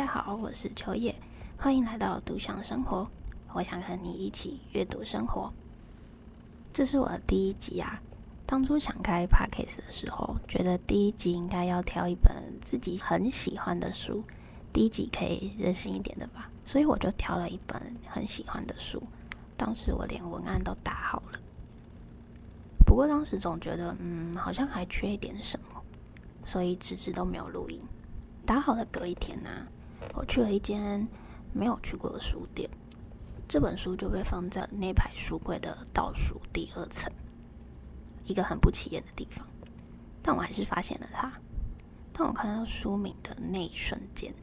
大家好，我是秋叶，欢迎来到独享生活。我想和你一起阅读生活。这是我的第一集啊。当初想开 Podcast 的时候，觉得第一集应该要挑一本自己很喜欢的书，第一集可以任性一点的吧。所以我就挑了一本很喜欢的书。当时我连文案都打好了，不过当时总觉得，嗯，好像还缺一点什么，所以迟迟都没有录音。打好的隔一天呢、我去了一间没有去过的书店，这本书就被放在那排书柜的倒数第二层，一个很不起眼的地方，但我还是发现了它。当我看到书名的那一瞬间，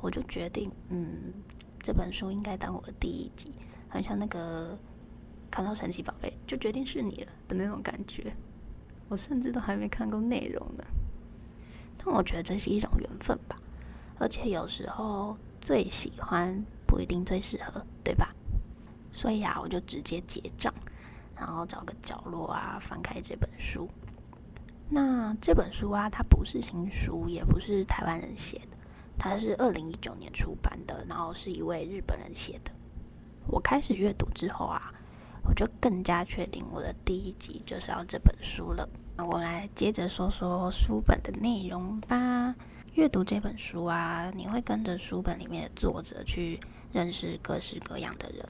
我就决定，嗯，这本书应该当我的第一集。很像那个看到神奇宝贝就决定是你了的那种感觉，我甚至都还没看过内容呢。但我觉得这是一种缘分吧，而且有时候最喜欢不一定最适合，对吧？所以啊，我就直接结账，然后找个角落啊，翻开这本书。那这本书啊，它不是新书，也不是台湾人写的，它是二零一九年出版的，然后是一位日本人写的。我开始阅读之后啊，我就更加确定我的第一集就是要这本书了。那我来接着说说书本的内容吧。阅读这本书啊，你会跟着书本里面的作者去认识各式各样的人。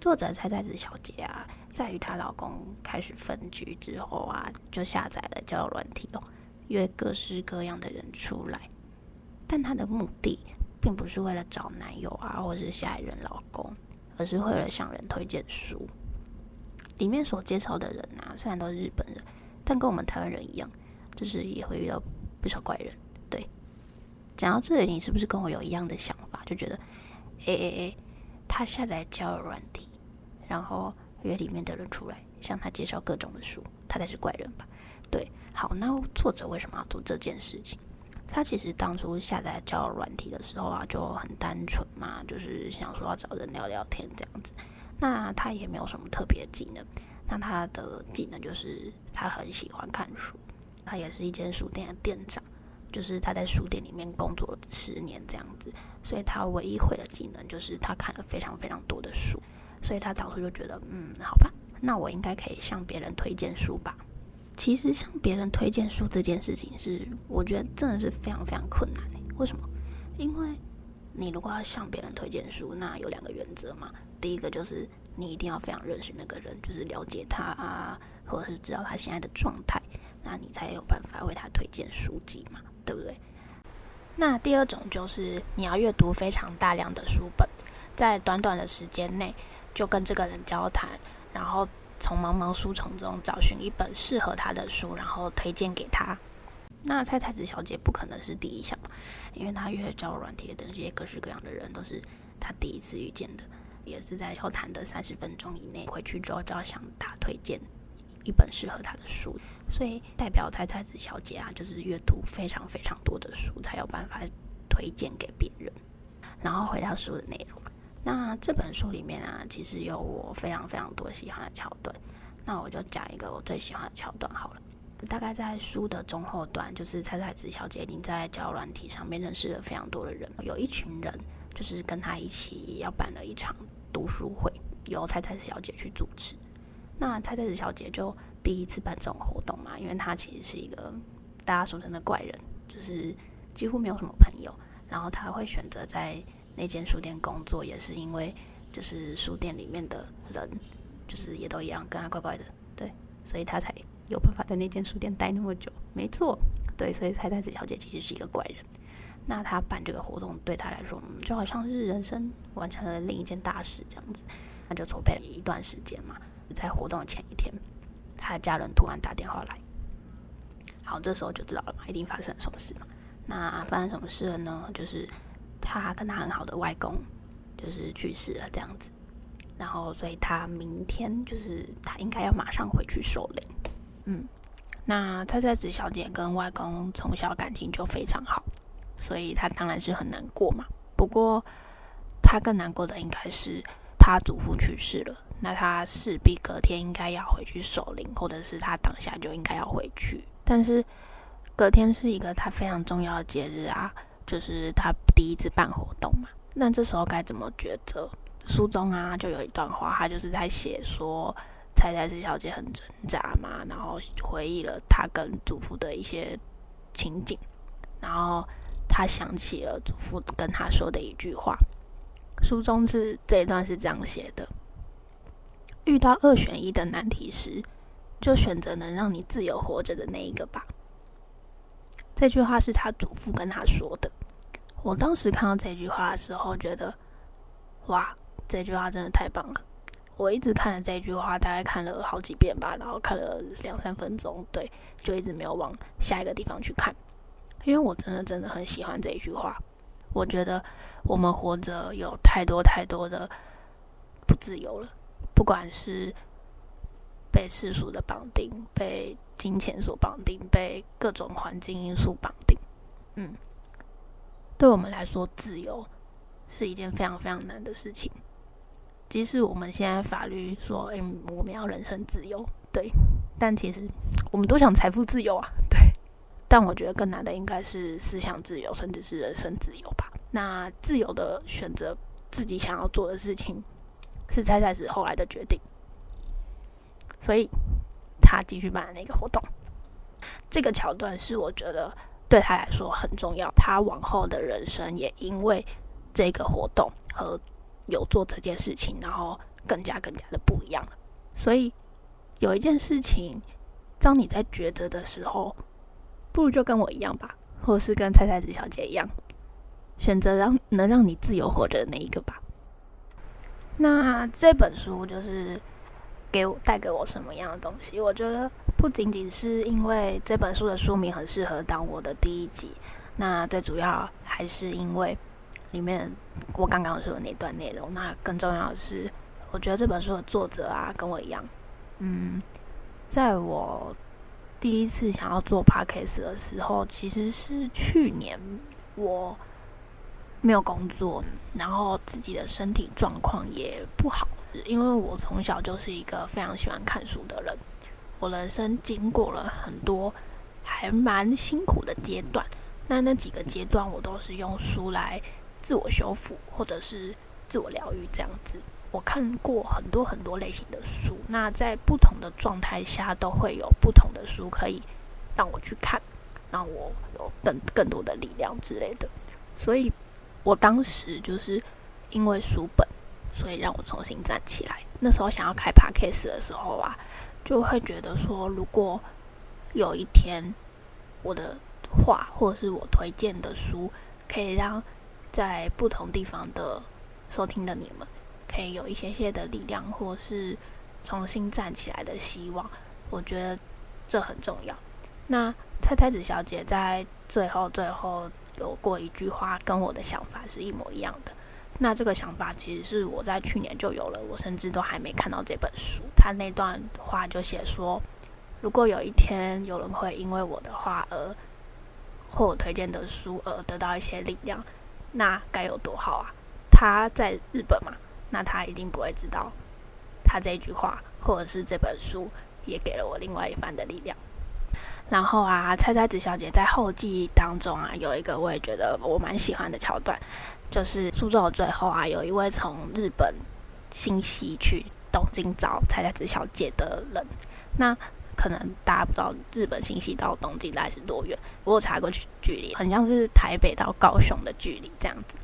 作者菜菜子小姐啊，在与她老公开始分居之后啊，就下载了交友软体哦，约各式各样的人出来，但她的目的。并不是为了找男友啊，或是下一任老公，而是为了向人推荐书。里面所介绍的人啊，虽然都是日本人，但跟我们台湾人一样，就是也会遇到不少怪人。对，讲到这里，你是不是跟我有一样的想法？就觉得，哎哎哎，他下载交友软体，然后约里面的人出来，向他介绍各种的书，他才是怪人吧？对，好，那作者为什么要做这件事情？他其实当初下载交友软体的时候啊，就很单纯嘛，就是想说要找人聊聊天这样子。那他也没有什么特别技能，那他的技能就是他很喜欢看书。他也是一间书店的店长，就是他在书店里面工作十年这样子，所以他唯一会的技能就是他看了非常非常多的书。所以他当初就觉得，嗯，好吧，那我应该可以向别人推荐书吧。其实向别人推荐书这件事情是，我觉得真的是非常非常困难的。为什么？因为你如果要向别人推荐书，那有两个原则嘛。第一个就是你一定要非常认识那个人，就是了解他啊，或者是知道他现在的状态，那你才有办法为他推荐书籍嘛，对不对？那第二种就是你要阅读非常大量的书本，在短短的时间内就跟这个人交谈，然后。从茫茫书丛中找寻一本适合他的书，然后推荐给他。那蔡太子小姐不可能是第一项，因为她约交软体的这些各式各样的人都是她第一次遇见的，也是在交谈的三十分钟以内回去之后就要向他推荐一本适合他的书，所以代表菜菜子小姐啊，就是阅读非常非常多的书才有办法推荐给别人。然后回到书的内容。那这本书里面啊，其实有我非常非常多喜欢的桥段。那我就讲一个我最喜欢的桥段好了。大概在书的中后段，就是菜菜子小姐已经在交软体上面认识了非常多的人，有一群人就是跟她一起要办了一场读书会，由菜菜子小姐去主持。那菜菜子小姐就第一次办这种活动嘛，因为她其实是一个大家俗称的怪人，就是几乎没有什么朋友，然后她会选择在。那间书店工作也是因为，就是书店里面的人，就是也都一样，跟她怪怪的，对，所以她才有办法在那间书店待那么久。没错，对，所以菜菜子小姐其实是一个怪人。那他办这个活动对他来说，嗯，就好像是人生完成了另一件大事这样子。那就筹备了一段时间嘛，在活动的前一天，他的家人突然打电话来，好，这时候就知道了嘛，一定发生了什么事嘛。那发生什么事了呢？就是。他跟他很好的外公就是去世了，这样子，然后所以他明天就是他应该要马上回去守灵。嗯，那菜菜子小姐跟外公从小感情就非常好，所以他当然是很难过嘛。不过他更难过的应该是他祖父去世了，那他势必隔天应该要回去守灵，或者是他当下就应该要回去。但是隔天是一个他非常重要的节日啊。就是他第一次办活动嘛。那这时候该怎么抉择？书中啊，就有一段话，他就是在写说，菜菜子小姐很挣扎嘛，然后回忆了她跟祖父的一些情景，然后他想起了祖父跟他说的一句话。书中是这一段是这样写的：遇到二选一的难题时，就选择能让你自由活着的那一个吧。这句话是他祖父跟他说的。我当时看到这句话的时候，觉得哇，这句话真的太棒了！我一直看了这句话，大概看了好几遍吧，然后看了两三分钟，对，就一直没有往下一个地方去看，因为我真的真的很喜欢这一句话。我觉得我们活着有太多太多的不自由了，不管是被世俗的绑定，被金钱所绑定，被各种环境因素绑定，嗯。对我们来说，自由是一件非常非常难的事情。即使我们现在法律说，哎，我们要人身自由，对，但其实我们都想财富自由啊，但我觉得更难的应该是思想自由，甚至是人身自由吧。那自由的选择自己想要做的事情，是菜菜子后来的决定。所以他继续办那个活动。这个桥段是我觉得。对他来说很重要，他往后的人生也因为这个活动和有做这件事情，然后更加更加的不一样了。所以有一件事情，当你在抉择的时候，不如就跟我一样吧，或是跟菜菜子小姐一样，选择让能让你自由活着的那一个吧。那这本书就是给我带给我什么样的东西？我觉得。不仅仅是因为这本书的书名很适合当我的第一集，那最主要还是因为里面我刚刚说的那段内容。那更重要的是，我觉得这本书的作者啊，跟我一样，嗯，在我第一次想要做 podcast 的时候，其实是去年我没有工作，然后自己的身体状况也不好，因为我从小就是一个非常喜欢看书的人。我人生经过了很多还蛮辛苦的阶段，那那几个阶段我都是用书来自我修复或者是自我疗愈这样子。我看过很多很多类型的书，那在不同的状态下都会有不同的书可以让我去看，让我有更更多的力量之类的。所以我当时就是因为书本，所以让我重新站起来。那时候想要开 Podcast 的时候啊。就会觉得说，如果有一天我的话或者是我推荐的书，可以让在不同地方的收听的你们，可以有一些些的力量，或是重新站起来的希望，我觉得这很重要。那菜菜子小姐在最后最后有过一句话，跟我的想法是一模一样的。那这个想法其实是我在去年就有了，我甚至都还没看到这本书。他那段话就写说，如果有一天有人会因为我的话而或我推荐的书而得到一些力量，那该有多好啊！他在日本嘛，那他一定不会知道，他这句话或者是这本书也给了我另外一番的力量。然后啊，菜菜子小姐在后记当中啊，有一个我也觉得我蛮喜欢的桥段。就是书中的最后啊，有一位从日本新潟去东京找菜菜子小姐的人。那可能大家不知道日本新潟到东京大概是多远？我有查过去距离，很像是台北到高雄的距离这样子。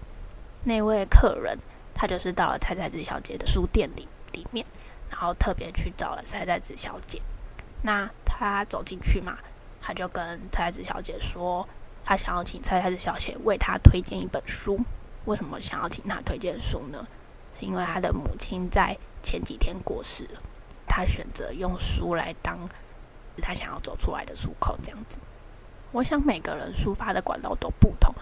那位客人他就是到了菜菜子小姐的书店里里面，然后特别去找了菜菜子小姐。那他走进去嘛，他就跟菜菜子小姐说，他想要请菜菜子小姐为他推荐一本书。为什么想要请他推荐书呢？是因为他的母亲在前几天过世了，他选择用书来当他想要走出来的出口，这样子。我想每个人抒发的管道都不同，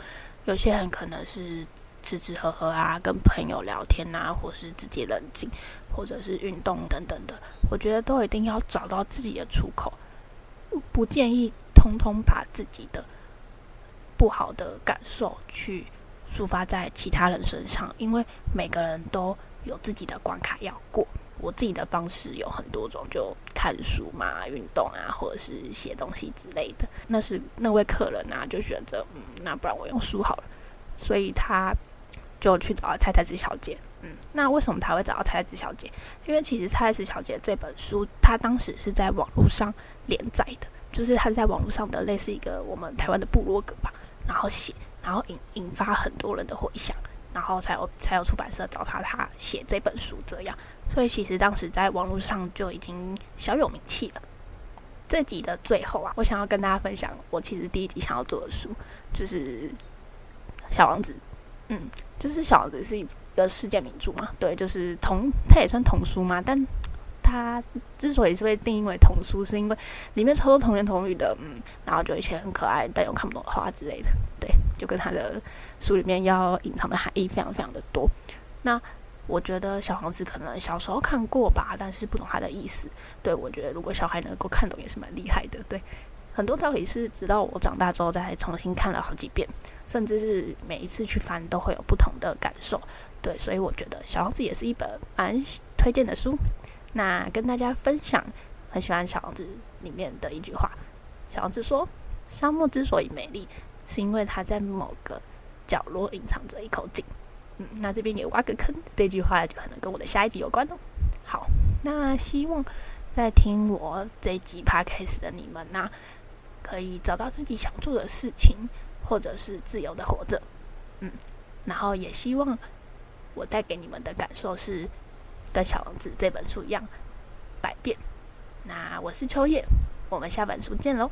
有些人可能是吃吃喝喝啊，跟朋友聊天啊，或是自己冷静，或者是运动等等的。我觉得都一定要找到自己的出口，不建议通通把自己的不好的感受去。抒发在其他人身上，因为每个人都有自己的关卡要过。我自己的方式有很多种，就看书嘛、运动啊，或者是写东西之类的。那是那位客人啊，就选择嗯，那不然我用书好了。所以他就去找了菜菜子小姐。嗯，那为什么他会找到菜菜子小姐？因为其实菜菜子小姐这本书，他当时是在网络上连载的，就是他在网络上的类似一个我们台湾的部落格吧，然后写，然后引引发很多人的回响，然后才有才有出版社找他，他写这本书这样。所以其实当时在网络上就已经小有名气了。这集的最后啊，我想要跟大家分享我其实第一集想要做的书，就是《小王子》。嗯，就是《小王子》是一个世界名著嘛，对，就是童，它也算童书嘛。但它之所以是被定义为童书，是因为里面超多童言童语的，嗯，然后就一些很可爱但又看不懂的话之类的，对，就跟它的书里面要隐藏的含义非常非常的多。那我觉得小王子可能小时候看过吧，但是不懂他的意思。对，我觉得如果小孩能够看懂也是蛮厉害的。对，很多道理是直到我长大之后再重新看了好几遍，甚至是每一次去翻都会有不同的感受。对，所以我觉得小王子也是一本蛮推荐的书。那跟大家分享，很喜欢小王子里面的一句话：小王子说，沙漠之所以美丽，是因为它在某个角落隐藏着一口井。嗯，那这边也挖个坑，这句话就可能跟我的下一集有关哦。好，那希望在听我这一集 podcast 的你们呐、啊，可以找到自己想做的事情，或者是自由的活着。嗯，然后也希望我带给你们的感受是跟《小王子》这本书一样百变。那我是秋叶，我们下本书见喽。